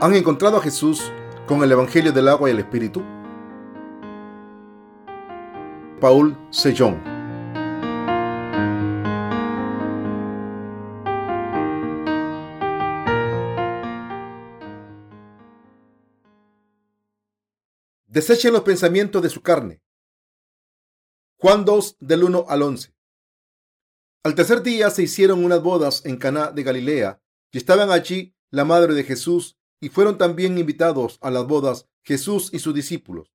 ¿Han encontrado a Jesús con el Evangelio del agua y el Espíritu? Paul Sejong Desechen los pensamientos de su carne. Juan 2 del 1 al 11. Al tercer día se hicieron unas bodas en Caná de Galilea y estaban allí la madre de Jesús y fueron también invitados a las bodas Jesús y sus discípulos.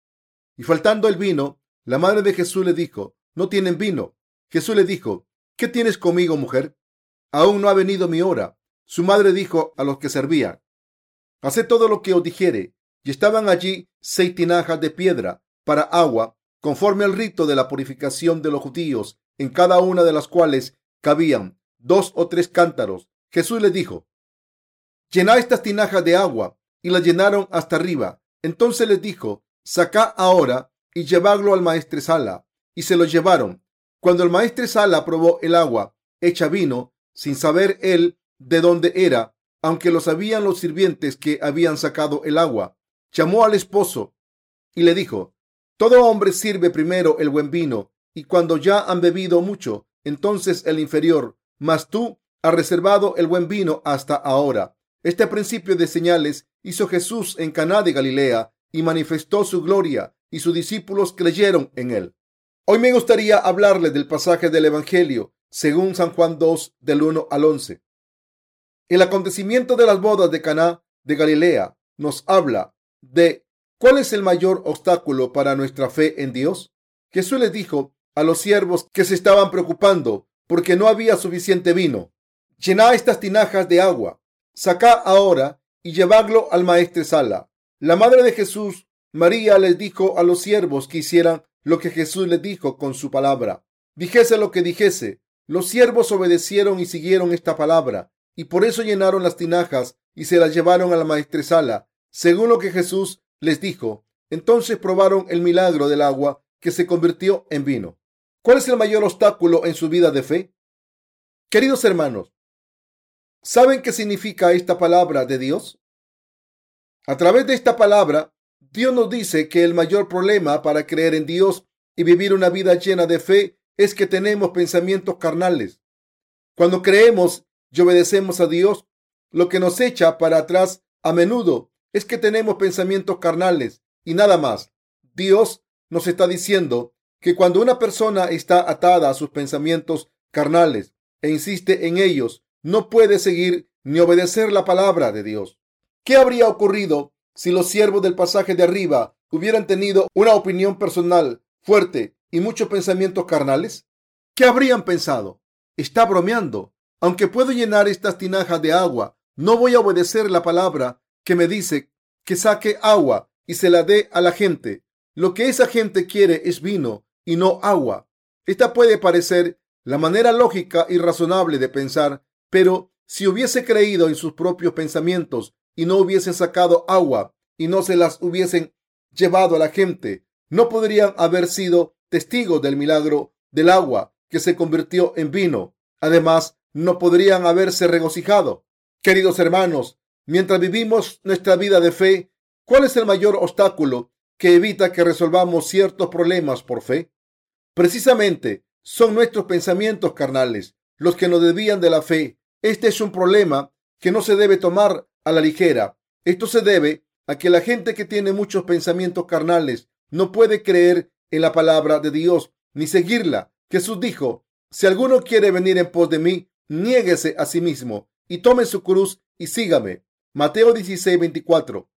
Y faltando el vino, la madre de Jesús le dijo, no tienen vino. Jesús le dijo, ¿qué tienes conmigo, mujer? Aún no ha venido mi hora. Su madre dijo a los que servían, haced todo lo que os dijere. Y estaban allí seis tinajas de piedra para agua, conforme al rito de la purificación de los judíos, en cada una de las cuales cabían dos o tres cántaros. Jesús les dijo, llenad estas tinajas de agua, y las llenaron hasta arriba. Entonces les dijo, sacad ahora y llevadlo al maestresala. Y se lo llevaron. Cuando el maestresala probó el agua hecha vino, sin saber él de dónde era, aunque lo sabían los sirvientes que habían sacado el agua, llamó al esposo y le dijo, todo hombre sirve primero el buen vino, y cuando ya han bebido mucho, entonces el inferior, mas tú has reservado el buen vino hasta ahora. Este principio de señales hizo Jesús en Caná de Galilea y manifestó su gloria y sus discípulos creyeron en él. Hoy me gustaría hablarles del pasaje del Evangelio según San Juan 2 del 1 al 11. El acontecimiento de las bodas de Caná de Galilea nos habla de cuál es el mayor obstáculo para nuestra fe en Dios. Jesús les dijo a los siervos que se estaban preocupando porque no había suficiente vino. Llená estas tinajas de agua Sacá ahora y llevadlo al maestresala. La madre de Jesús, María, les dijo a los siervos que hicieran lo que Jesús les dijo con su palabra. Dijese lo que dijese. Los siervos obedecieron y siguieron esta palabra, y por eso llenaron las tinajas y se las llevaron a la maestresala, según lo que Jesús les dijo. Entonces probaron el milagro del agua que se convirtió en vino. ¿Cuál es el mayor obstáculo en su vida de fe? Queridos hermanos, ¿Saben qué significa esta palabra de Dios? A través de esta palabra, Dios nos dice que el mayor problema para creer en Dios y vivir una vida llena de fe es que tenemos pensamientos carnales. Cuando creemos y obedecemos a Dios, lo que nos echa para atrás a menudo es que tenemos pensamientos carnales y nada más. Dios nos está diciendo que cuando una persona está atada a sus pensamientos carnales e insiste en ellos, no puede seguir ni obedecer la palabra de Dios. ¿Qué habría ocurrido si los siervos del pasaje de arriba hubieran tenido una opinión personal fuerte y muchos pensamientos carnales? ¿Qué habrían pensado? Está bromeando. Aunque puedo llenar estas tinajas de agua, no voy a obedecer la palabra que me dice que saque agua y se la dé a la gente. Lo que esa gente quiere es vino y no agua. Esta puede parecer la manera lógica y razonable de pensar pero si hubiese creído en sus propios pensamientos y no hubiesen sacado agua y no se las hubiesen llevado a la gente, no podrían haber sido testigos del milagro del agua que se convirtió en vino. Además, no podrían haberse regocijado. Queridos hermanos, mientras vivimos nuestra vida de fe, ¿cuál es el mayor obstáculo que evita que resolvamos ciertos problemas por fe? Precisamente son nuestros pensamientos carnales los que nos desvían de la fe este es un problema que no se debe tomar a la ligera. Esto se debe a que la gente que tiene muchos pensamientos carnales no puede creer en la palabra de Dios ni seguirla. Jesús dijo, si alguno quiere venir en pos de mí, niéguese a sí mismo y tome su cruz y sígame. Mateo 16, 24.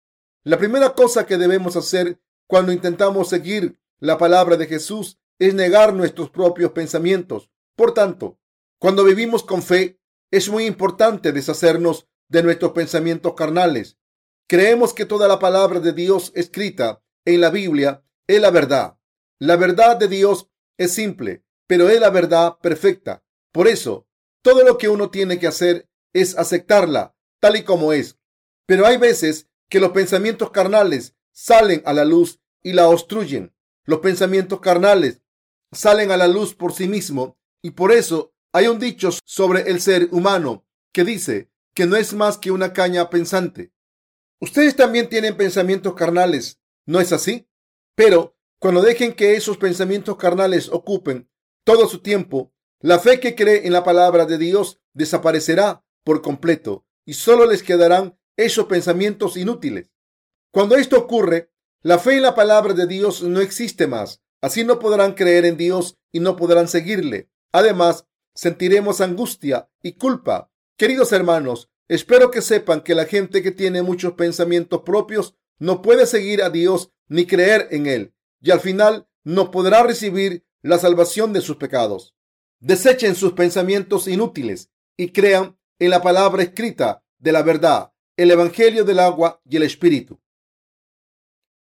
La primera cosa que debemos hacer cuando intentamos seguir la palabra de Jesús es negar nuestros propios pensamientos. Por tanto, cuando vivimos con fe, es muy importante deshacernos de nuestros pensamientos carnales. Creemos que toda la palabra de Dios escrita en la Biblia es la verdad. La verdad de Dios es simple, pero es la verdad perfecta. Por eso, todo lo que uno tiene que hacer es aceptarla tal y como es. Pero hay veces que los pensamientos carnales salen a la luz y la obstruyen. Los pensamientos carnales salen a la luz por sí mismos y por eso hay un dicho sobre el ser humano que dice que no es más que una caña pensante. Ustedes también tienen pensamientos carnales, ¿no es así? Pero cuando dejen que esos pensamientos carnales ocupen todo su tiempo, la fe que cree en la palabra de Dios desaparecerá por completo y solo les quedarán esos pensamientos inútiles. Cuando esto ocurre, la fe en la palabra de Dios no existe más. Así no podrán creer en Dios y no podrán seguirle. Además, sentiremos angustia y culpa. Queridos hermanos, espero que sepan que la gente que tiene muchos pensamientos propios no puede seguir a Dios ni creer en Él, y al final no podrá recibir la salvación de sus pecados. Desechen sus pensamientos inútiles y crean en la palabra escrita de la verdad, el Evangelio del agua y el Espíritu.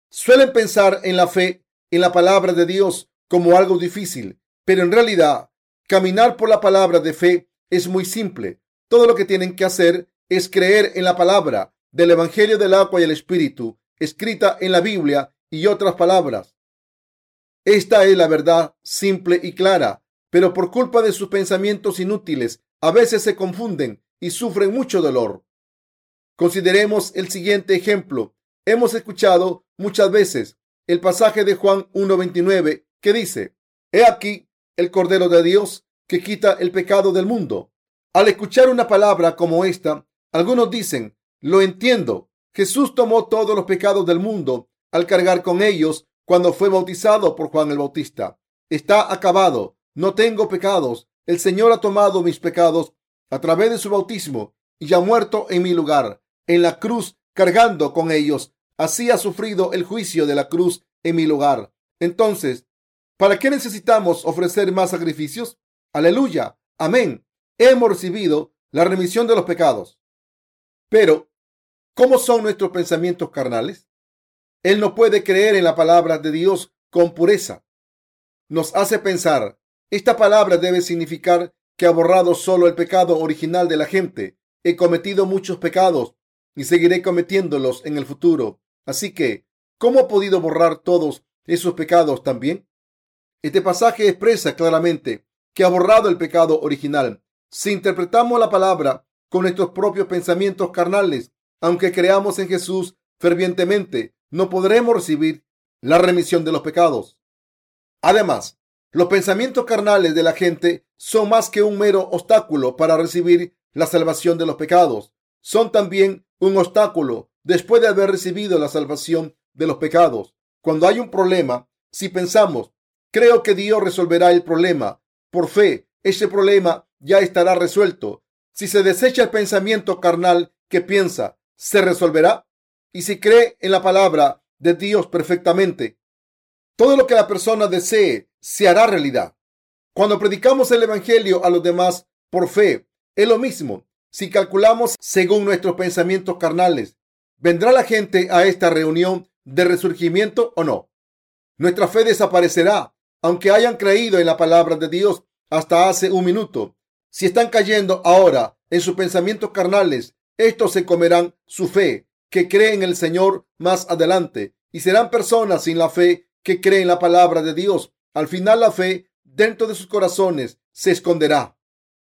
Suelen pensar en la fe, en la palabra de Dios como algo difícil, pero en realidad caminar por la palabra de fe es muy simple. Todo lo que tienen que hacer es creer en la palabra del Evangelio del agua y el Espíritu, escrita en la Biblia y otras palabras. Esta es la verdad simple y clara, pero por culpa de sus pensamientos inútiles, a veces se confunden y sufren mucho dolor. Consideremos el siguiente ejemplo. Hemos escuchado muchas veces el pasaje de Juan 1.29 que dice, He aquí el Cordero de Dios que quita el pecado del mundo. Al escuchar una palabra como esta, algunos dicen, lo entiendo, Jesús tomó todos los pecados del mundo al cargar con ellos cuando fue bautizado por Juan el Bautista. Está acabado, no tengo pecados, el Señor ha tomado mis pecados a través de su bautismo y ha muerto en mi lugar, en la cruz, cargando con ellos. Así ha sufrido el juicio de la cruz en mi lugar. Entonces, ¿para qué necesitamos ofrecer más sacrificios? Aleluya. Amén. Hemos recibido la remisión de los pecados. Pero, ¿cómo son nuestros pensamientos carnales? Él no puede creer en la palabra de Dios con pureza. Nos hace pensar, esta palabra debe significar que ha borrado solo el pecado original de la gente. He cometido muchos pecados y seguiré cometiéndolos en el futuro. Así que, ¿cómo ha podido borrar todos esos pecados también? Este pasaje expresa claramente que ha borrado el pecado original. Si interpretamos la palabra con nuestros propios pensamientos carnales, aunque creamos en Jesús fervientemente, no podremos recibir la remisión de los pecados. Además, los pensamientos carnales de la gente son más que un mero obstáculo para recibir la salvación de los pecados. Son también un obstáculo después de haber recibido la salvación de los pecados. Cuando hay un problema, si pensamos, creo que Dios resolverá el problema, por fe, ese problema ya estará resuelto. Si se desecha el pensamiento carnal que piensa, se resolverá. Y si cree en la palabra de Dios perfectamente, todo lo que la persona desee se hará realidad. Cuando predicamos el Evangelio a los demás por fe, es lo mismo. Si calculamos según nuestros pensamientos carnales, ¿vendrá la gente a esta reunión de resurgimiento o no? Nuestra fe desaparecerá, aunque hayan creído en la palabra de Dios hasta hace un minuto. Si están cayendo ahora en sus pensamientos carnales, estos se comerán su fe, que creen en el Señor más adelante, y serán personas sin la fe que creen la palabra de Dios. Al final la fe dentro de sus corazones se esconderá.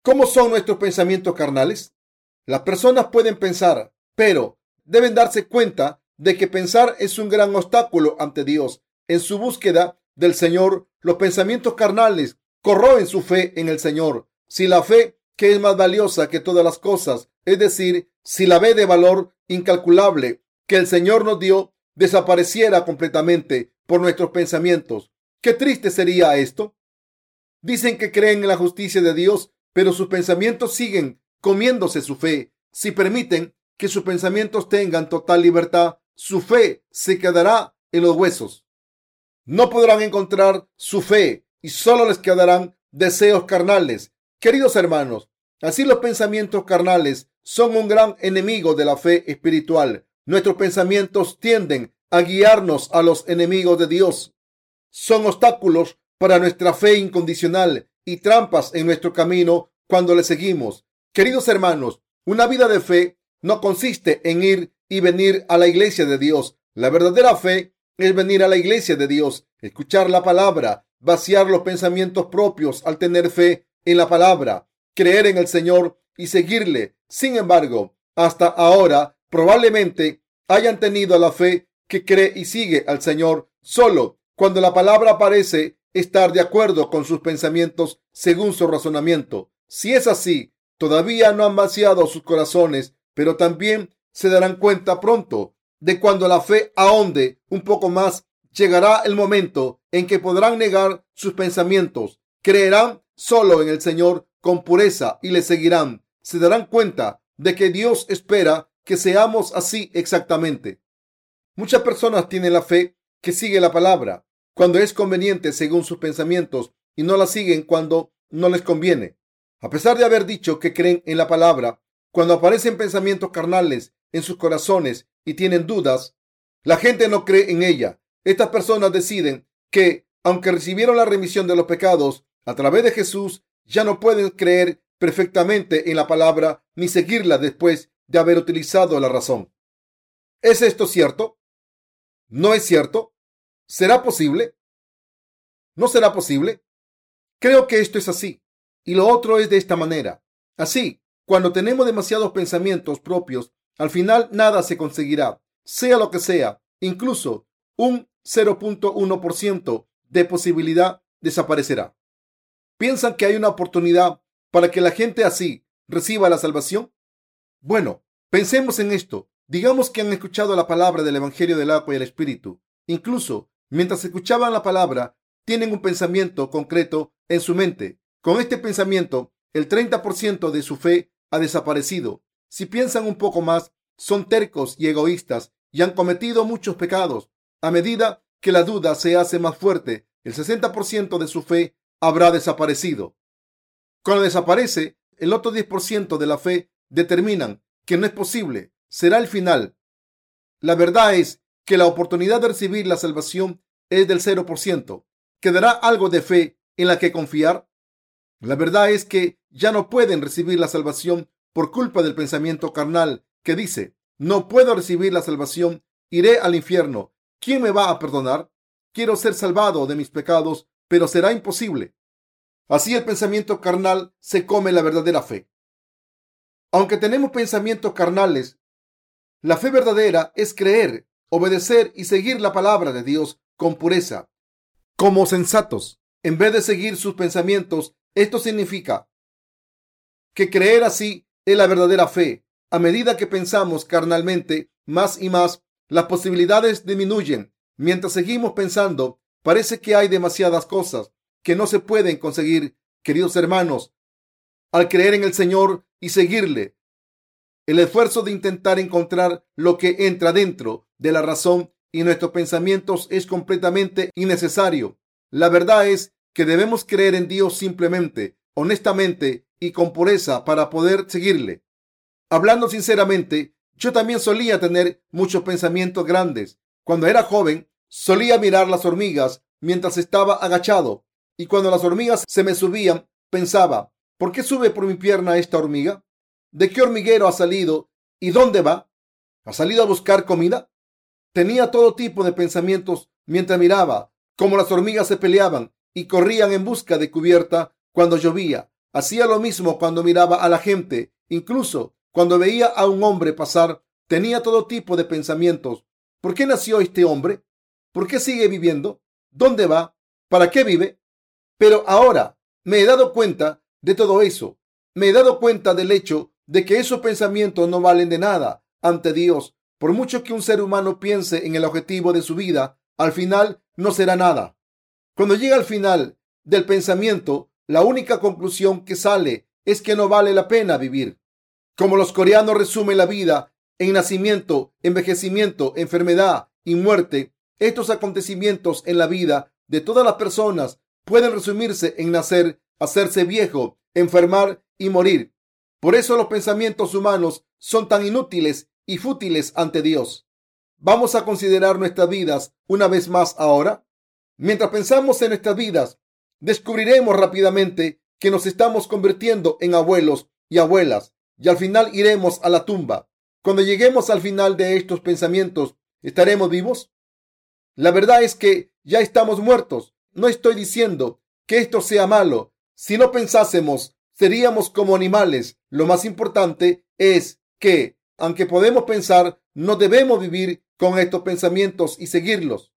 ¿Cómo son nuestros pensamientos carnales? Las personas pueden pensar, pero deben darse cuenta de que pensar es un gran obstáculo ante Dios. En su búsqueda del Señor, los pensamientos carnales corroen su fe en el Señor. Si la fe, que es más valiosa que todas las cosas, es decir, si la fe de valor incalculable que el Señor nos dio, desapareciera completamente por nuestros pensamientos. Qué triste sería esto. Dicen que creen en la justicia de Dios, pero sus pensamientos siguen comiéndose su fe. Si permiten que sus pensamientos tengan total libertad, su fe se quedará en los huesos. No podrán encontrar su fe y solo les quedarán deseos carnales. Queridos hermanos, así los pensamientos carnales son un gran enemigo de la fe espiritual. Nuestros pensamientos tienden a guiarnos a los enemigos de Dios. Son obstáculos para nuestra fe incondicional y trampas en nuestro camino cuando le seguimos. Queridos hermanos, una vida de fe no consiste en ir y venir a la iglesia de Dios. La verdadera fe es venir a la iglesia de Dios, escuchar la palabra, vaciar los pensamientos propios al tener fe en la palabra, creer en el Señor y seguirle. Sin embargo, hasta ahora probablemente hayan tenido la fe que cree y sigue al Señor solo cuando la palabra parece estar de acuerdo con sus pensamientos según su razonamiento. Si es así, todavía no han vaciado sus corazones, pero también se darán cuenta pronto de cuando la fe ahonde un poco más, llegará el momento en que podrán negar sus pensamientos, creerán solo en el Señor con pureza y le seguirán. Se darán cuenta de que Dios espera que seamos así exactamente. Muchas personas tienen la fe que sigue la palabra cuando es conveniente según sus pensamientos y no la siguen cuando no les conviene. A pesar de haber dicho que creen en la palabra, cuando aparecen pensamientos carnales en sus corazones y tienen dudas, la gente no cree en ella. Estas personas deciden que, aunque recibieron la remisión de los pecados a través de Jesús, ya no pueden creer perfectamente en la palabra ni seguirla después de haber utilizado la razón. ¿Es esto cierto? ¿No es cierto? ¿Será posible? ¿No será posible? Creo que esto es así. Y lo otro es de esta manera. Así, cuando tenemos demasiados pensamientos propios, al final nada se conseguirá, sea lo que sea. Incluso un 0.1% de posibilidad desaparecerá. ¿Piensan que hay una oportunidad para que la gente así reciba la salvación? Bueno, pensemos en esto. Digamos que han escuchado la palabra del Evangelio del agua y el Espíritu. Incluso mientras escuchaban la palabra, tienen un pensamiento concreto en su mente. Con este pensamiento, el 30% de su fe ha desaparecido. Si piensan un poco más, son tercos y egoístas y han cometido muchos pecados. A medida que la duda se hace más fuerte, el 60% de su fe habrá desaparecido. Cuando desaparece, el otro 10% de la fe determinan que no es posible. Será el final. La verdad es que la oportunidad de recibir la salvación es del 0%. ¿Quedará algo de fe en la que confiar? La verdad es que ya no pueden recibir la salvación por culpa del pensamiento carnal que dice, no puedo recibir la salvación, iré al infierno. ¿Quién me va a perdonar? Quiero ser salvado de mis pecados, pero será imposible. Así el pensamiento carnal se come la verdadera fe. Aunque tenemos pensamientos carnales, la fe verdadera es creer, obedecer y seguir la palabra de Dios con pureza, como sensatos, en vez de seguir sus pensamientos. Esto significa que creer así es la verdadera fe. A medida que pensamos carnalmente más y más, las posibilidades disminuyen. Mientras seguimos pensando, parece que hay demasiadas cosas que no se pueden conseguir, queridos hermanos. Al creer en el Señor y seguirle, el esfuerzo de intentar encontrar lo que entra dentro de la razón y nuestros pensamientos es completamente innecesario. La verdad es que debemos creer en Dios simplemente, honestamente y con pureza para poder seguirle. Hablando sinceramente, yo también solía tener muchos pensamientos grandes. Cuando era joven, solía mirar las hormigas mientras estaba agachado y cuando las hormigas se me subían, pensaba, ¿por qué sube por mi pierna esta hormiga? ¿De qué hormiguero ha salido y dónde va? ¿Ha salido a buscar comida? Tenía todo tipo de pensamientos mientras miraba cómo las hormigas se peleaban y corrían en busca de cubierta cuando llovía. Hacía lo mismo cuando miraba a la gente, incluso cuando veía a un hombre pasar, tenía todo tipo de pensamientos. ¿Por qué nació este hombre? ¿Por qué sigue viviendo? ¿Dónde va? ¿Para qué vive? Pero ahora me he dado cuenta de todo eso. Me he dado cuenta del hecho de que esos pensamientos no valen de nada ante Dios. Por mucho que un ser humano piense en el objetivo de su vida, al final no será nada. Cuando llega al final del pensamiento, la única conclusión que sale es que no vale la pena vivir. Como los coreanos resumen la vida en nacimiento, envejecimiento, enfermedad y muerte, estos acontecimientos en la vida de todas las personas pueden resumirse en nacer, hacerse viejo, enfermar y morir. Por eso los pensamientos humanos son tan inútiles y fútiles ante Dios. Vamos a considerar nuestras vidas una vez más ahora. Mientras pensamos en nuestras vidas, descubriremos rápidamente que nos estamos convirtiendo en abuelos y abuelas y al final iremos a la tumba. Cuando lleguemos al final de estos pensamientos, ¿estaremos vivos? La verdad es que ya estamos muertos. No estoy diciendo que esto sea malo. Si no pensásemos, seríamos como animales. Lo más importante es que, aunque podemos pensar, no debemos vivir con estos pensamientos y seguirlos.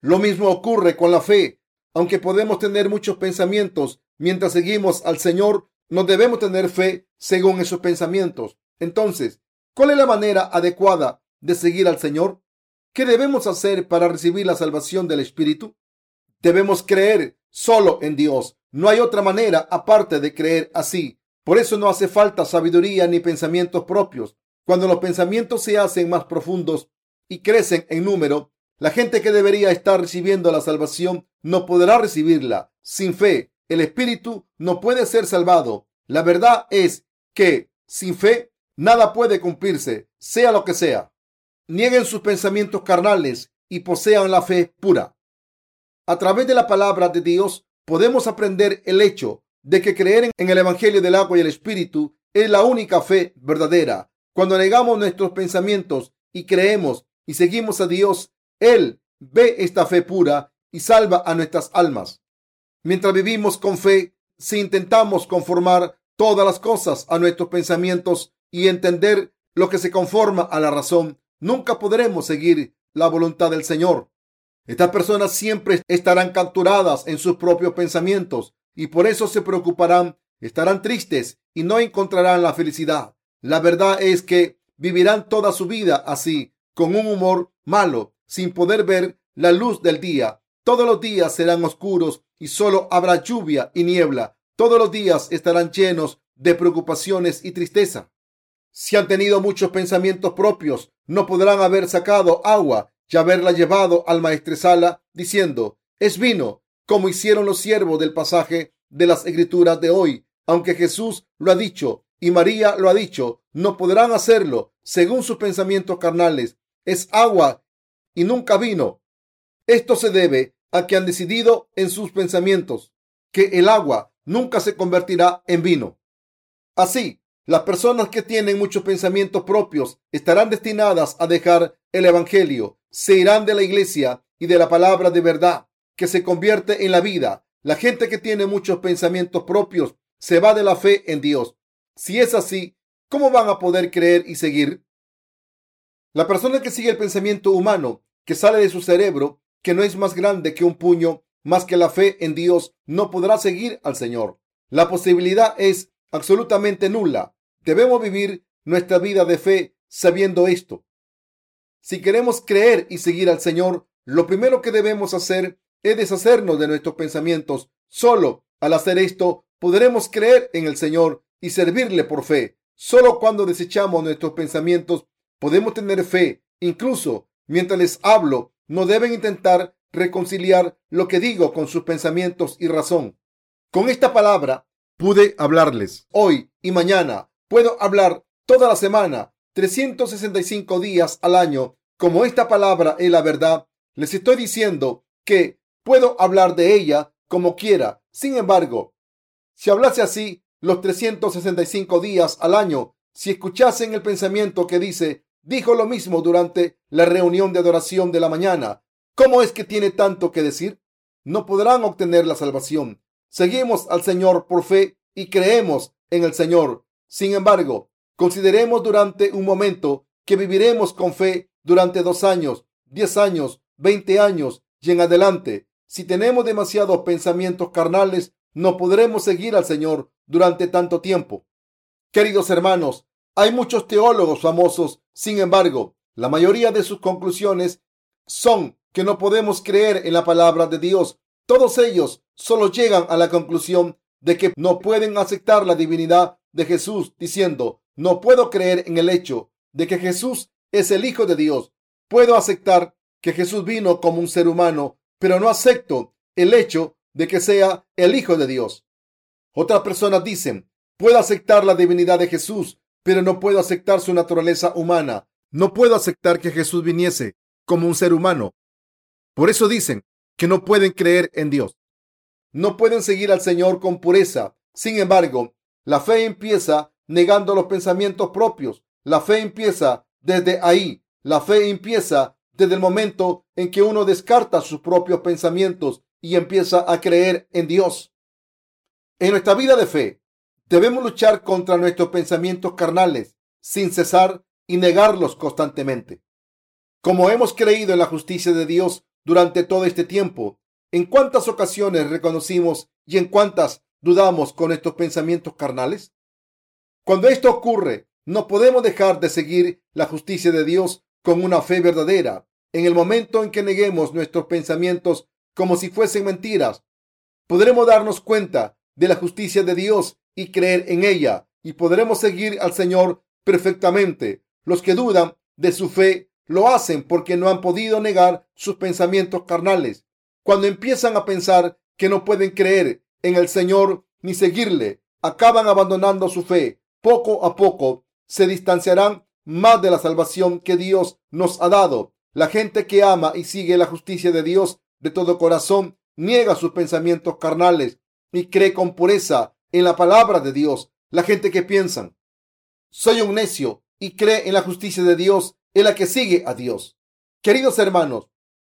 Lo mismo ocurre con la fe. Aunque podemos tener muchos pensamientos mientras seguimos al Señor, no debemos tener fe según esos pensamientos. Entonces, ¿cuál es la manera adecuada de seguir al Señor? ¿Qué debemos hacer para recibir la salvación del Espíritu? Debemos creer solo en Dios. No hay otra manera aparte de creer así. Por eso no hace falta sabiduría ni pensamientos propios. Cuando los pensamientos se hacen más profundos y crecen en número, la gente que debería estar recibiendo la salvación no podrá recibirla. Sin fe, el espíritu no puede ser salvado. La verdad es que sin fe nada puede cumplirse, sea lo que sea. Nieguen sus pensamientos carnales y posean la fe pura. A través de la palabra de Dios podemos aprender el hecho de que creer en el Evangelio del agua y el Espíritu es la única fe verdadera. Cuando negamos nuestros pensamientos y creemos y seguimos a Dios, Él ve esta fe pura y salva a nuestras almas. Mientras vivimos con fe, si intentamos conformar todas las cosas a nuestros pensamientos y entender lo que se conforma a la razón, nunca podremos seguir la voluntad del Señor. Estas personas siempre estarán capturadas en sus propios pensamientos y por eso se preocuparán, estarán tristes y no encontrarán la felicidad. La verdad es que vivirán toda su vida así, con un humor malo, sin poder ver la luz del día. Todos los días serán oscuros y solo habrá lluvia y niebla. Todos los días estarán llenos de preocupaciones y tristeza. Si han tenido muchos pensamientos propios, no podrán haber sacado agua y haberla llevado al maestresala diciendo, es vino, como hicieron los siervos del pasaje de las escrituras de hoy. Aunque Jesús lo ha dicho y María lo ha dicho, no podrán hacerlo según sus pensamientos carnales. Es agua y nunca vino. Esto se debe a que han decidido en sus pensamientos que el agua nunca se convertirá en vino. Así, las personas que tienen muchos pensamientos propios estarán destinadas a dejar el Evangelio, se irán de la iglesia y de la palabra de verdad que se convierte en la vida. La gente que tiene muchos pensamientos propios se va de la fe en Dios. Si es así, ¿cómo van a poder creer y seguir? La persona que sigue el pensamiento humano que sale de su cerebro que no es más grande que un puño, más que la fe en Dios, no podrá seguir al Señor. La posibilidad es absolutamente nula. Debemos vivir nuestra vida de fe sabiendo esto. Si queremos creer y seguir al Señor, lo primero que debemos hacer es deshacernos de nuestros pensamientos. Solo al hacer esto podremos creer en el Señor y servirle por fe. Solo cuando desechamos nuestros pensamientos podemos tener fe. Incluso mientras les hablo, no deben intentar reconciliar lo que digo con sus pensamientos y razón. Con esta palabra pude hablarles hoy y mañana. Puedo hablar toda la semana, 365 días al año. Como esta palabra es la verdad, les estoy diciendo que puedo hablar de ella como quiera. Sin embargo, si hablase así los 365 días al año, si escuchasen el pensamiento que dice dijo lo mismo durante la reunión de adoración de la mañana. ¿Cómo es que tiene tanto que decir? No podrán obtener la salvación. Seguimos al Señor por fe y creemos en el Señor. Sin embargo, consideremos durante un momento que viviremos con fe durante dos años, diez años, veinte años y en adelante. Si tenemos demasiados pensamientos carnales, no podremos seguir al Señor durante tanto tiempo. Queridos hermanos, hay muchos teólogos famosos, sin embargo, la mayoría de sus conclusiones son que no podemos creer en la palabra de Dios. Todos ellos solo llegan a la conclusión de que no pueden aceptar la divinidad de Jesús, diciendo, no puedo creer en el hecho de que Jesús es el Hijo de Dios. Puedo aceptar que Jesús vino como un ser humano, pero no acepto el hecho de que sea el Hijo de Dios. Otras personas dicen, puedo aceptar la divinidad de Jesús, pero no puedo aceptar su naturaleza humana. No puedo aceptar que Jesús viniese como un ser humano. Por eso dicen que no pueden creer en Dios. No pueden seguir al Señor con pureza. Sin embargo, la fe empieza negando los pensamientos propios. La fe empieza desde ahí. La fe empieza desde el momento en que uno descarta sus propios pensamientos y empieza a creer en Dios. En nuestra vida de fe, Debemos luchar contra nuestros pensamientos carnales sin cesar y negarlos constantemente. Como hemos creído en la justicia de Dios durante todo este tiempo, ¿en cuántas ocasiones reconocimos y en cuántas dudamos con estos pensamientos carnales? Cuando esto ocurre, no podemos dejar de seguir la justicia de Dios con una fe verdadera. En el momento en que neguemos nuestros pensamientos como si fuesen mentiras, podremos darnos cuenta de la justicia de Dios y creer en ella, y podremos seguir al Señor perfectamente. Los que dudan de su fe lo hacen porque no han podido negar sus pensamientos carnales. Cuando empiezan a pensar que no pueden creer en el Señor ni seguirle, acaban abandonando su fe. Poco a poco se distanciarán más de la salvación que Dios nos ha dado. La gente que ama y sigue la justicia de Dios de todo corazón niega sus pensamientos carnales y cree con pureza en la palabra de Dios. La gente que piensa, soy un necio y cree en la justicia de Dios es la que sigue a Dios. Queridos hermanos,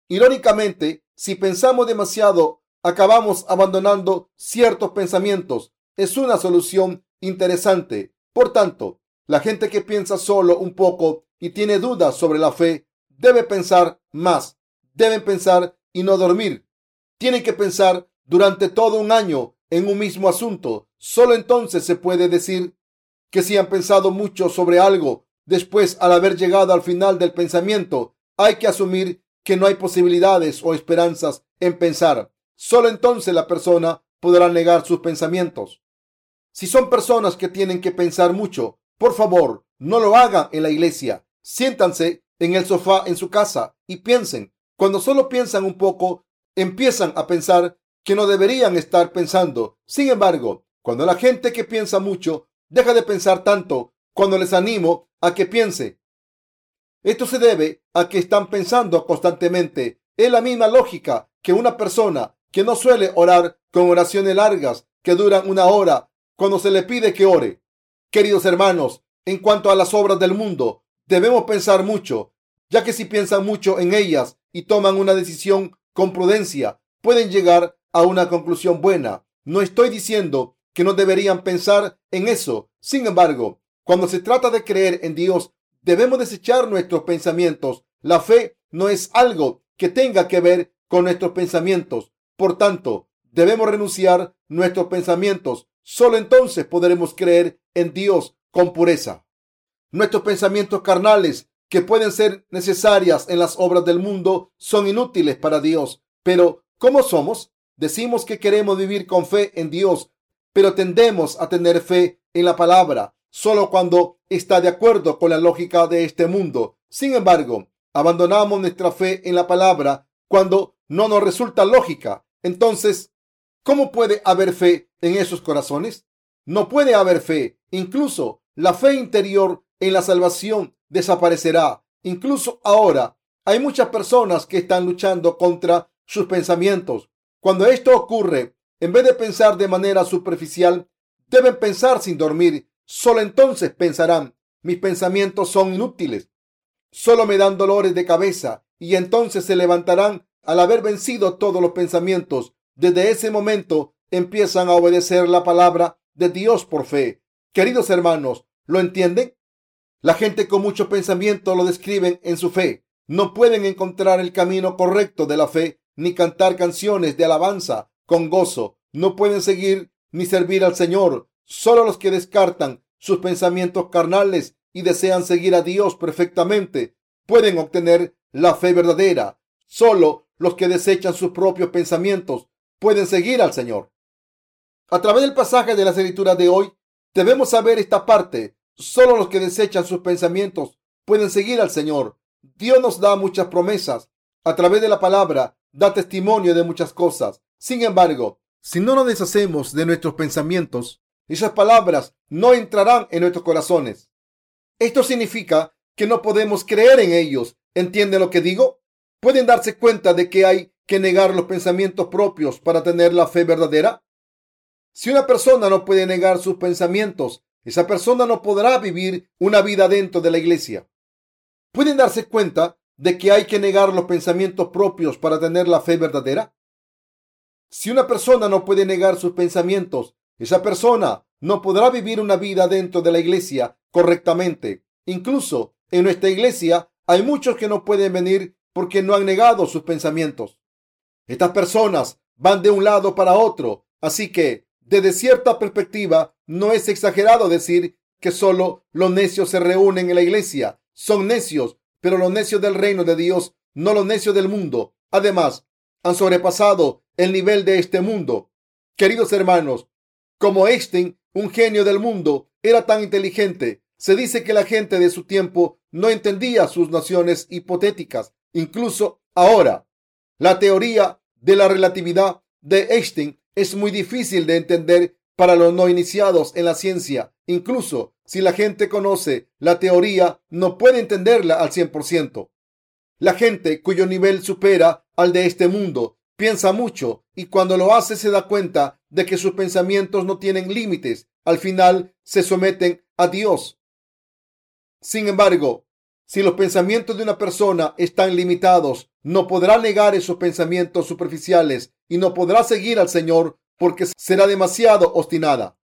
irónicamente, si pensamos demasiado, acabamos abandonando ciertos pensamientos. Es una solución interesante. Por tanto, la gente que piensa solo un poco y tiene dudas sobre la fe debe pensar más. Deben pensar y no dormir. Tienen que pensar durante todo un año en un mismo asunto. Solo entonces se puede decir que si han pensado mucho sobre algo, después al haber llegado al final del pensamiento, hay que asumir que no hay posibilidades o esperanzas en pensar. Solo entonces la persona podrá negar sus pensamientos. Si son personas que tienen que pensar mucho, por favor, no lo hagan en la iglesia. Siéntanse en el sofá en su casa y piensen. Cuando solo piensan un poco, empiezan a pensar que no deberían estar pensando. Sin embargo, cuando la gente que piensa mucho deja de pensar tanto, cuando les animo a que piense. Esto se debe a que están pensando constantemente. Es la misma lógica que una persona que no suele orar con oraciones largas que duran una hora cuando se le pide que ore. Queridos hermanos, en cuanto a las obras del mundo, debemos pensar mucho, ya que si piensan mucho en ellas y toman una decisión con prudencia, pueden llegar a una conclusión buena. No estoy diciendo que no deberían pensar en eso. Sin embargo, cuando se trata de creer en Dios, debemos desechar nuestros pensamientos. La fe no es algo que tenga que ver con nuestros pensamientos. Por tanto, debemos renunciar nuestros pensamientos. Solo entonces podremos creer en Dios con pureza. Nuestros pensamientos carnales, que pueden ser necesarias en las obras del mundo, son inútiles para Dios. Pero, ¿cómo somos? Decimos que queremos vivir con fe en Dios, pero tendemos a tener fe en la palabra solo cuando está de acuerdo con la lógica de este mundo. Sin embargo, abandonamos nuestra fe en la palabra cuando no nos resulta lógica. Entonces, ¿cómo puede haber fe en esos corazones? No puede haber fe. Incluso la fe interior en la salvación desaparecerá. Incluso ahora hay muchas personas que están luchando contra sus pensamientos. Cuando esto ocurre, en vez de pensar de manera superficial, deben pensar sin dormir. Solo entonces pensarán, mis pensamientos son inútiles. Solo me dan dolores de cabeza y entonces se levantarán al haber vencido todos los pensamientos. Desde ese momento empiezan a obedecer la palabra de Dios por fe. Queridos hermanos, ¿lo entienden? La gente con mucho pensamiento lo describen en su fe. No pueden encontrar el camino correcto de la fe ni cantar canciones de alabanza con gozo. No pueden seguir ni servir al Señor. Solo los que descartan sus pensamientos carnales y desean seguir a Dios perfectamente pueden obtener la fe verdadera. Solo los que desechan sus propios pensamientos pueden seguir al Señor. A través del pasaje de las escrituras de hoy, debemos saber esta parte. Solo los que desechan sus pensamientos pueden seguir al Señor. Dios nos da muchas promesas. A través de la palabra, da testimonio de muchas cosas. Sin embargo, si no nos deshacemos de nuestros pensamientos, esas palabras no entrarán en nuestros corazones. Esto significa que no podemos creer en ellos. ¿Entienden lo que digo? ¿Pueden darse cuenta de que hay que negar los pensamientos propios para tener la fe verdadera? Si una persona no puede negar sus pensamientos, esa persona no podrá vivir una vida dentro de la iglesia. ¿Pueden darse cuenta de que hay que negar los pensamientos propios para tener la fe verdadera? Si una persona no puede negar sus pensamientos, esa persona no podrá vivir una vida dentro de la iglesia correctamente. Incluso En nuestra iglesia hay muchos que no pueden venir porque no han negado sus pensamientos. Estas personas van de un lado para otro, así que desde cierta perspectiva no es exagerado decir que solo los necios se reúnen en la iglesia. Son necios, pero los necios del reino de Dios, no los necios del mundo. Además, han sobrepasado el nivel de este mundo. Queridos hermanos, como Einstein, un genio del mundo, era tan inteligente, se dice que la gente de su tiempo no entendía sus nociones hipotéticas. Incluso ahora, la teoría de la relatividad de Einstein es muy difícil de entender para los no iniciados en la ciencia. Incluso si la gente conoce la teoría, no puede entenderla al 100%. La gente cuyo nivel supera al de este mundo piensa mucho y cuando lo hace se da cuenta de que sus pensamientos no tienen límites. Al final se someten a Dios. Sin embargo, si los pensamientos de una persona están limitados, no podrá negar esos pensamientos superficiales y no podrá seguir al Señor porque será demasiado obstinada.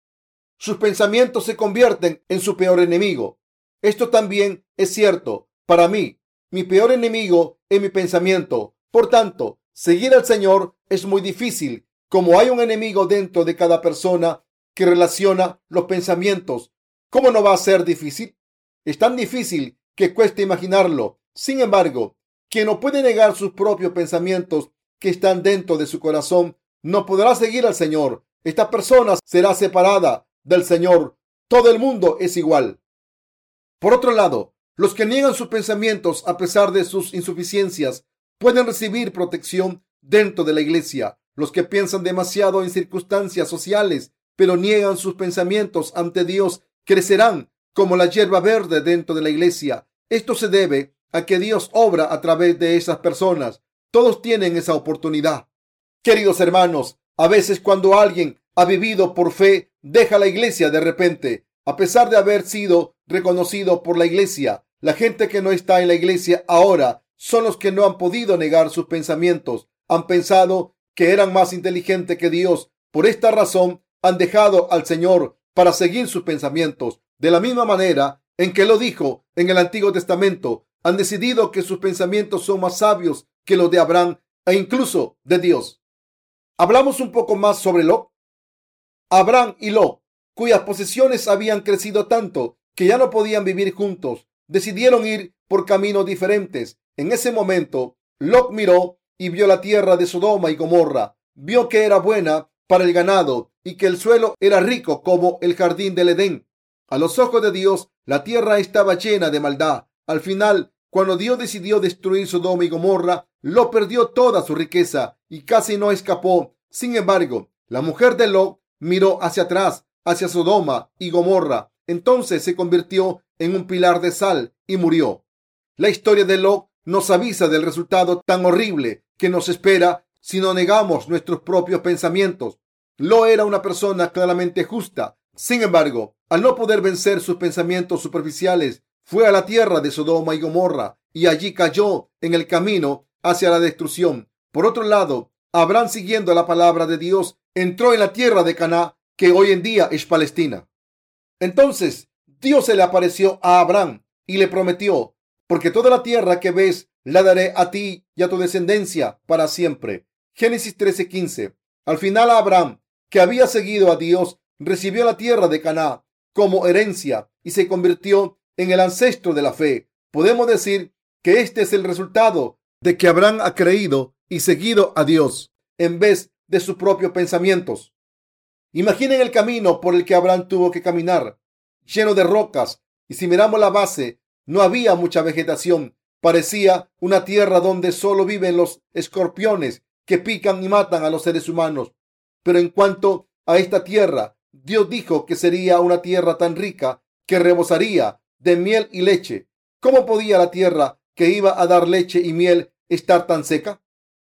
Sus pensamientos se convierten en su peor enemigo. Esto también es cierto para mí. Mi peor enemigo es mi pensamiento. Por tanto, seguir al Señor es muy difícil, como hay un enemigo dentro de cada persona que relaciona los pensamientos. ¿Cómo no va a ser difícil? Es tan difícil que cuesta imaginarlo. Sin embargo, quien no puede negar sus propios pensamientos que están dentro de su corazón, no podrá seguir al Señor. Esta persona será separada del Señor. Todo el mundo es igual. Por otro lado, los que niegan sus pensamientos a pesar de sus insuficiencias pueden recibir protección dentro de la iglesia. Los que piensan demasiado en circunstancias sociales, pero niegan sus pensamientos ante Dios, crecerán como la hierba verde dentro de la iglesia. Esto se debe a que Dios obra a través de esas personas. Todos tienen esa oportunidad. Queridos hermanos, a veces cuando alguien ha vivido por fe, deja la iglesia de repente, a pesar de haber sido reconocido por la iglesia. La gente que no está en la iglesia ahora son los que no han podido negar sus pensamientos. Han pensado que eran más inteligentes que Dios. Por esta razón han dejado al Señor para seguir sus pensamientos. De la misma manera en que lo dijo en el Antiguo Testamento, han decidido que sus pensamientos son más sabios que los de Abraham e incluso de Dios. Hablamos un poco más sobre Lot. Abraham y Lot, cuyas posesiones habían crecido tanto que ya no podían vivir juntos, decidieron ir por caminos diferentes. En ese momento, Lot miró y vio la tierra de Sodoma y Gomorra. Vio que era buena para el ganado y que el suelo era rico como el jardín del Edén. A los ojos de Dios, la tierra estaba llena de maldad. Al final, cuando Dios decidió destruir Sodoma y Gomorra, lo perdió toda su riqueza y casi no escapó. Sin embargo, la mujer de Lot miró hacia atrás, hacia Sodoma y Gomorra. Entonces se convirtió en un pilar de sal y murió. La historia de Lot nos avisa del resultado tan horrible que nos espera si no negamos nuestros propios pensamientos. Lo era una persona claramente justa. Sin embargo, al no poder vencer sus pensamientos superficiales, fue a la tierra de Sodoma y Gomorra y allí cayó en el camino hacia la destrucción. Por otro lado, Abraham, siguiendo la palabra de Dios, entró en la tierra de Caná, que hoy en día es Palestina. Entonces, Dios se le apareció a Abraham y le prometió, porque toda la tierra que ves la daré a ti y a tu descendencia para siempre. Génesis 13:15. Al final Abraham, que había seguido a Dios, recibió la tierra de Caná como herencia y se convirtió en el ancestro de la fe. Podemos decir que este es el resultado de que Abraham ha creído y seguido a Dios en vez de sus propios pensamientos. Imaginen el camino por el que Abraham tuvo que caminar, lleno de rocas, y si miramos la base, no había mucha vegetación. Parecía una tierra donde solo viven los escorpiones que pican y matan a los seres humanos. Pero en cuanto a esta tierra, Dios dijo que sería una tierra tan rica que rebosaría de miel y leche. ¿Cómo podía la tierra que iba a dar leche y miel estar tan seca?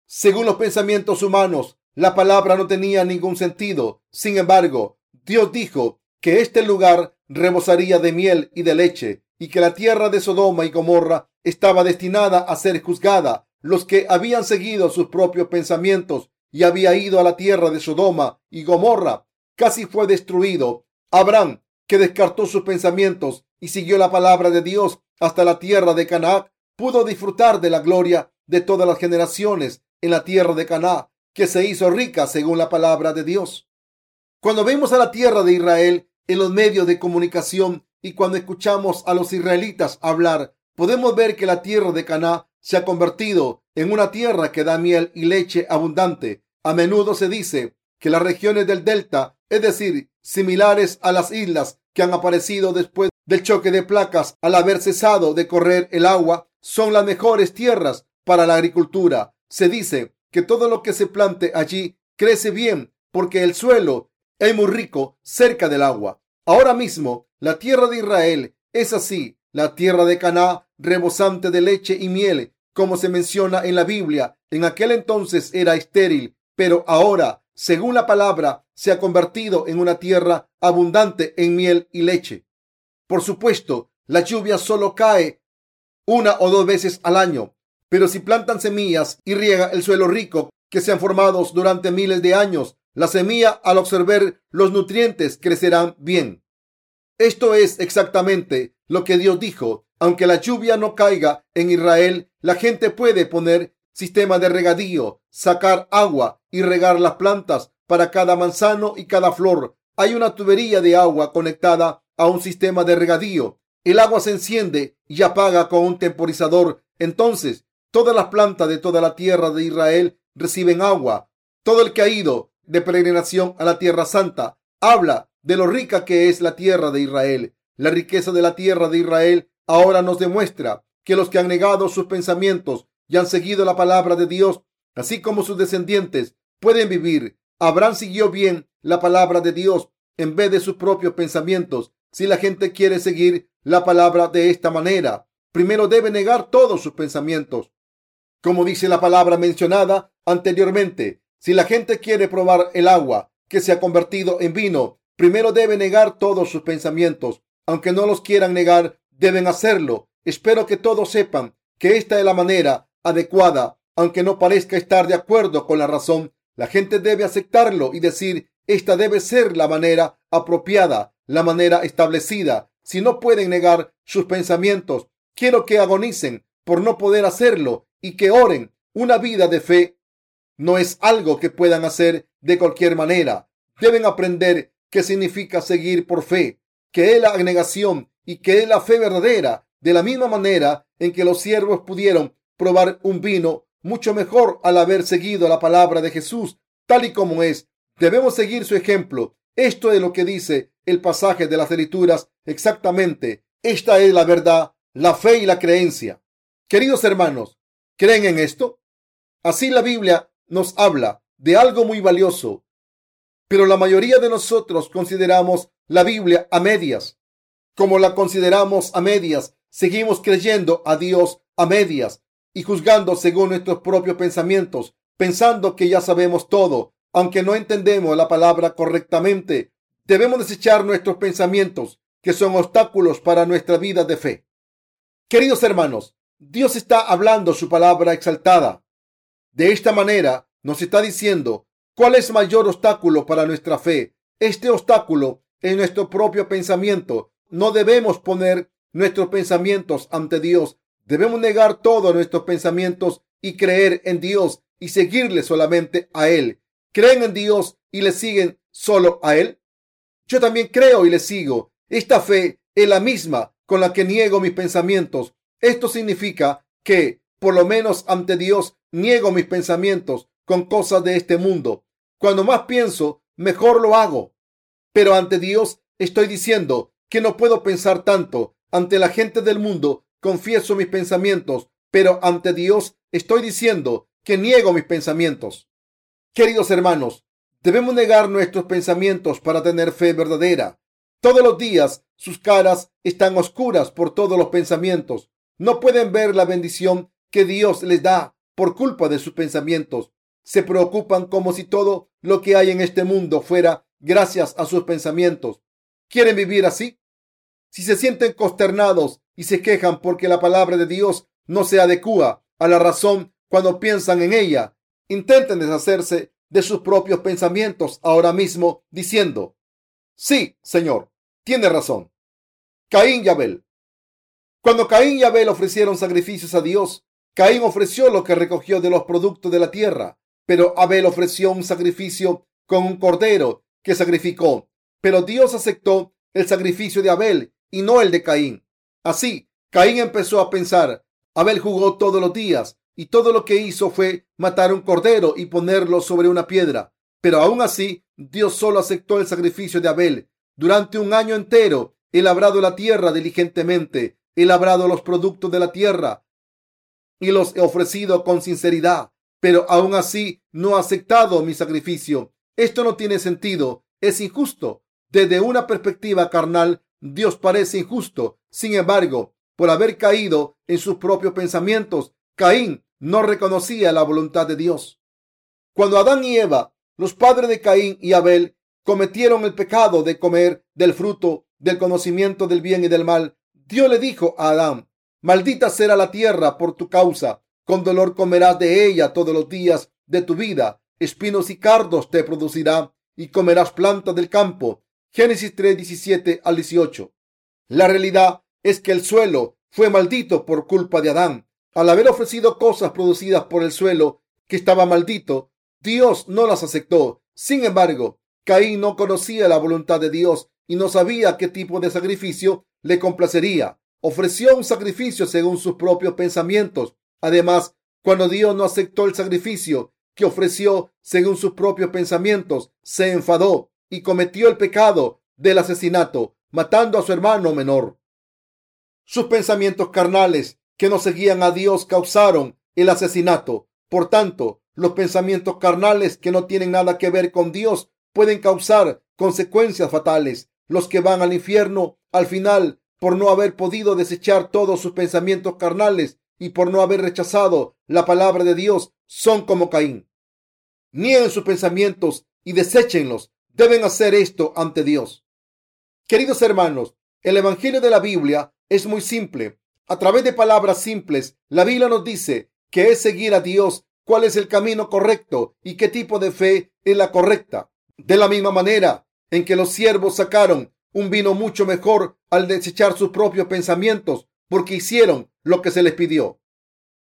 Según los pensamientos humanos, la palabra no tenía ningún sentido. Sin embargo, Dios dijo que este lugar rebosaría de miel y de leche y que la tierra de Sodoma y Gomorra estaba destinada a ser juzgada. Los que habían seguido sus propios pensamientos y había ido a la tierra de Sodoma y Gomorra casi fue destruido. Abraham, que descartó sus pensamientos y siguió la palabra de Dios hasta la tierra de Canaán, pudo disfrutar de la gloria de todas las generaciones en la tierra de Canaán, que se hizo rica según la palabra de Dios. Cuando vemos a la tierra de Israel en los medios de comunicación y cuando escuchamos a los israelitas hablar, podemos ver que la tierra de Canaán se ha convertido en una tierra que da miel y leche abundante. A menudo se dice que las regiones del delta, es decir, similares a las islas que han aparecido después del choque de placas al haber cesado de correr el agua, son las mejores tierras para la agricultura. Se dice que todo lo que se plante allí crece bien porque el suelo es muy rico cerca del agua. Ahora mismo la tierra de Israel es así, la tierra de Caná, rebosante de leche y miel, como se menciona en la Biblia. En aquel entonces era estéril, pero ahora, según la palabra, se ha convertido en una tierra abundante en miel y leche. Por supuesto, la lluvia solo cae una o dos veces al año, pero si plantan semillas y riega el suelo rico que se han formado durante miles de años, la semilla, al observar los nutrientes, crecerán bien. Esto es exactamente lo que Dios dijo. Aunque la lluvia no caiga en Israel, la gente puede poner sistema de regadío, sacar agua y regar las plantas para cada manzano y cada flor. Hay una tubería de agua conectada a un sistema de regadío. El agua se enciende y apaga con un temporizador. Entonces, todas las plantas de toda la tierra de Israel reciben agua. Todo el que ha ido de peregrinación a la tierra santa habla de lo rica que es la tierra de Israel. La riqueza de la tierra de Israel ahora nos demuestra que los que han negado sus pensamientos y han seguido la palabra de Dios, así como sus descendientes, pueden vivir. Abraham siguió bien la palabra de Dios en vez de sus propios pensamientos. Si la gente quiere seguir la palabra de esta manera, primero debe negar todos sus pensamientos. Como dice la palabra mencionada anteriormente, si la gente quiere probar el agua que se ha convertido en vino, primero debe negar todos sus pensamientos. Aunque no los quieran negar, deben hacerlo. Espero que todos sepan que esta es la manera adecuada, aunque no parezca estar de acuerdo con la razón. La gente debe aceptarlo y decir, esta debe ser la manera apropiada, la manera establecida. Si no pueden negar sus pensamientos, quiero que agonicen por no poder hacerlo y que oren una vida de fe no es algo que puedan hacer de cualquier manera. Deben aprender qué significa seguir por fe, qué es la negación y qué es la fe verdadera, de la misma manera en que los siervos pudieron probar un vino mucho mejor al haber seguido la palabra de Jesús tal y como es. Debemos seguir su ejemplo. Esto es lo que dice el pasaje de las escrituras exactamente. Esta es la verdad, la fe y la creencia. Queridos hermanos, ¿creen en esto? Así la Biblia nos habla de algo muy valioso, pero la mayoría de nosotros consideramos la Biblia a medias. Como la consideramos a medias, seguimos creyendo a Dios a medias y juzgando según nuestros propios pensamientos, pensando que ya sabemos todo, aunque no entendemos la palabra correctamente. Debemos desechar nuestros pensamientos, que son obstáculos para nuestra vida de fe. Queridos hermanos, Dios está hablando su palabra exaltada. De esta manera nos está diciendo cuál es mayor obstáculo para nuestra fe. Este obstáculo es nuestro propio pensamiento. No debemos poner nuestros pensamientos ante Dios. Debemos negar todos nuestros pensamientos y creer en Dios y seguirle solamente a Él. ¿Creen en Dios y le siguen solo a Él? Yo también creo y le sigo. Esta fe es la misma con la que niego mis pensamientos. Esto significa que, por lo menos ante Dios, niego mis pensamientos con cosas de este mundo. Cuando más pienso, mejor lo hago. Pero ante Dios estoy diciendo que no puedo pensar tanto. Ante la gente del mundo confieso mis pensamientos, pero ante Dios estoy diciendo que niego mis pensamientos. Queridos hermanos, debemos negar nuestros pensamientos para tener fe verdadera. Todos los días sus caras están oscuras por todos los pensamientos. No pueden ver la bendición que Dios les da por culpa de sus pensamientos. Se preocupan como si todo lo que hay en este mundo fuera gracias a sus pensamientos. ¿Quieren vivir así? Si se sienten consternados y se quejan porque la palabra de Dios no se adecua a la razón cuando piensan en ella, intenten deshacerse de sus propios pensamientos ahora mismo diciendo, sí, Señor, tiene razón. Caín y Abel. Cuando Caín y Abel ofrecieron sacrificios a Dios, Caín ofreció lo que recogió de los productos de la tierra, pero Abel ofreció un sacrificio con un cordero que sacrificó. Pero Dios aceptó el sacrificio de Abel y no el de Caín. Así, Caín empezó a pensar, Abel jugó todos los días y todo lo que hizo fue matar un cordero y ponerlo sobre una piedra. Pero aún así, Dios solo aceptó el sacrificio de Abel. Durante un año entero, he labrado la tierra diligentemente, he labrado los productos de la tierra y los he ofrecido con sinceridad, pero aún así no ha aceptado mi sacrificio. Esto no tiene sentido, es injusto. Desde una perspectiva carnal, Dios parece injusto. Sin embargo, por haber caído en sus propios pensamientos, Caín no reconocía la voluntad de Dios. Cuando Adán y Eva, los padres de Caín y Abel, cometieron el pecado de comer del fruto del conocimiento del bien y del mal, Dios le dijo a Adán, maldita será la tierra por tu causa, con dolor comerás de ella todos los días de tu vida, espinos y cardos te producirá y comerás plantas del campo. Génesis 3, 17 al 18. La realidad es que el suelo fue maldito por culpa de Adán. Al haber ofrecido cosas producidas por el suelo que estaba maldito, Dios no las aceptó. Sin embargo, Caín no conocía la voluntad de Dios y no sabía qué tipo de sacrificio le complacería. Ofreció un sacrificio según sus propios pensamientos. Además, cuando Dios no aceptó el sacrificio que ofreció según sus propios pensamientos, se enfadó y cometió el pecado del asesinato, matando a su hermano menor. Sus pensamientos carnales que no seguían a Dios causaron el asesinato. Por tanto, los pensamientos carnales que no tienen nada que ver con Dios pueden causar consecuencias fatales. Los que van al infierno al final por no haber podido desechar todos sus pensamientos carnales y por no haber rechazado la palabra de Dios son como Caín. Nieguen sus pensamientos y deséchenlos. Deben hacer esto ante Dios. Queridos hermanos, el Evangelio de la Biblia es muy simple. A través de palabras simples, la Biblia nos dice que es seguir a Dios, cuál es el camino correcto y qué tipo de fe es la correcta. De la misma manera en que los siervos sacaron un vino mucho mejor al desechar sus propios pensamientos porque hicieron lo que se les pidió.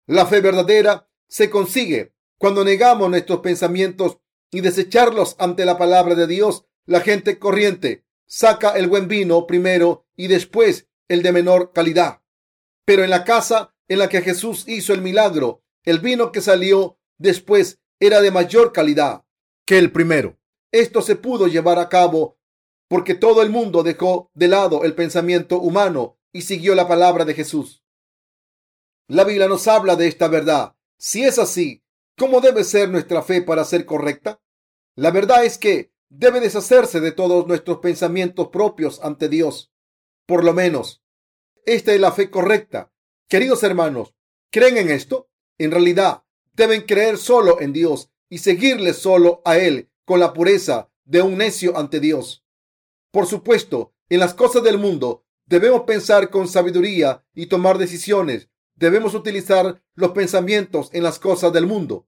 La fe verdadera se consigue cuando negamos nuestros pensamientos y desecharlos ante la palabra de Dios. La gente corriente saca el buen vino primero y después el de menor calidad. Pero en la casa en la que Jesús hizo el milagro, el vino que salió después era de mayor calidad que el primero. Esto se pudo llevar a cabo porque todo el mundo dejó de lado el pensamiento humano y siguió la palabra de Jesús. La Biblia nos habla de esta verdad. Si es así, ¿cómo debe ser nuestra fe para ser correcta? La verdad es que debe deshacerse de todos nuestros pensamientos propios ante Dios por lo menos. Esta es la fe correcta. Queridos hermanos, ¿creen en esto? En realidad, deben creer solo en Dios y seguirle solo a Él con la pureza de un necio ante Dios. Por supuesto, en las cosas del mundo debemos pensar con sabiduría y tomar decisiones. Debemos utilizar los pensamientos en las cosas del mundo.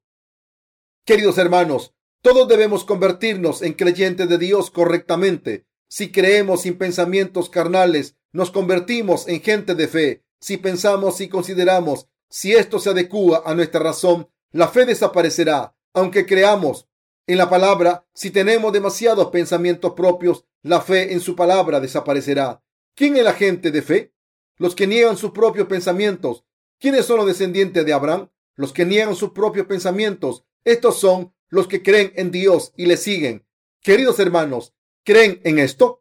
Queridos hermanos, todos debemos convertirnos en creyentes de Dios correctamente si creemos sin pensamientos carnales, nos convertimos en gente de fe. Si pensamos y consideramos si esto se adecua a nuestra razón, la fe desaparecerá. Aunque creamos en la palabra, si tenemos demasiados pensamientos propios, la fe en su palabra desaparecerá. ¿Quién es la gente de fe? Los que niegan sus propios pensamientos. ¿Quiénes son los descendientes de Abraham? Los que niegan sus propios pensamientos. Estos son los que creen en Dios y le siguen. Queridos hermanos, ¿Creen en esto?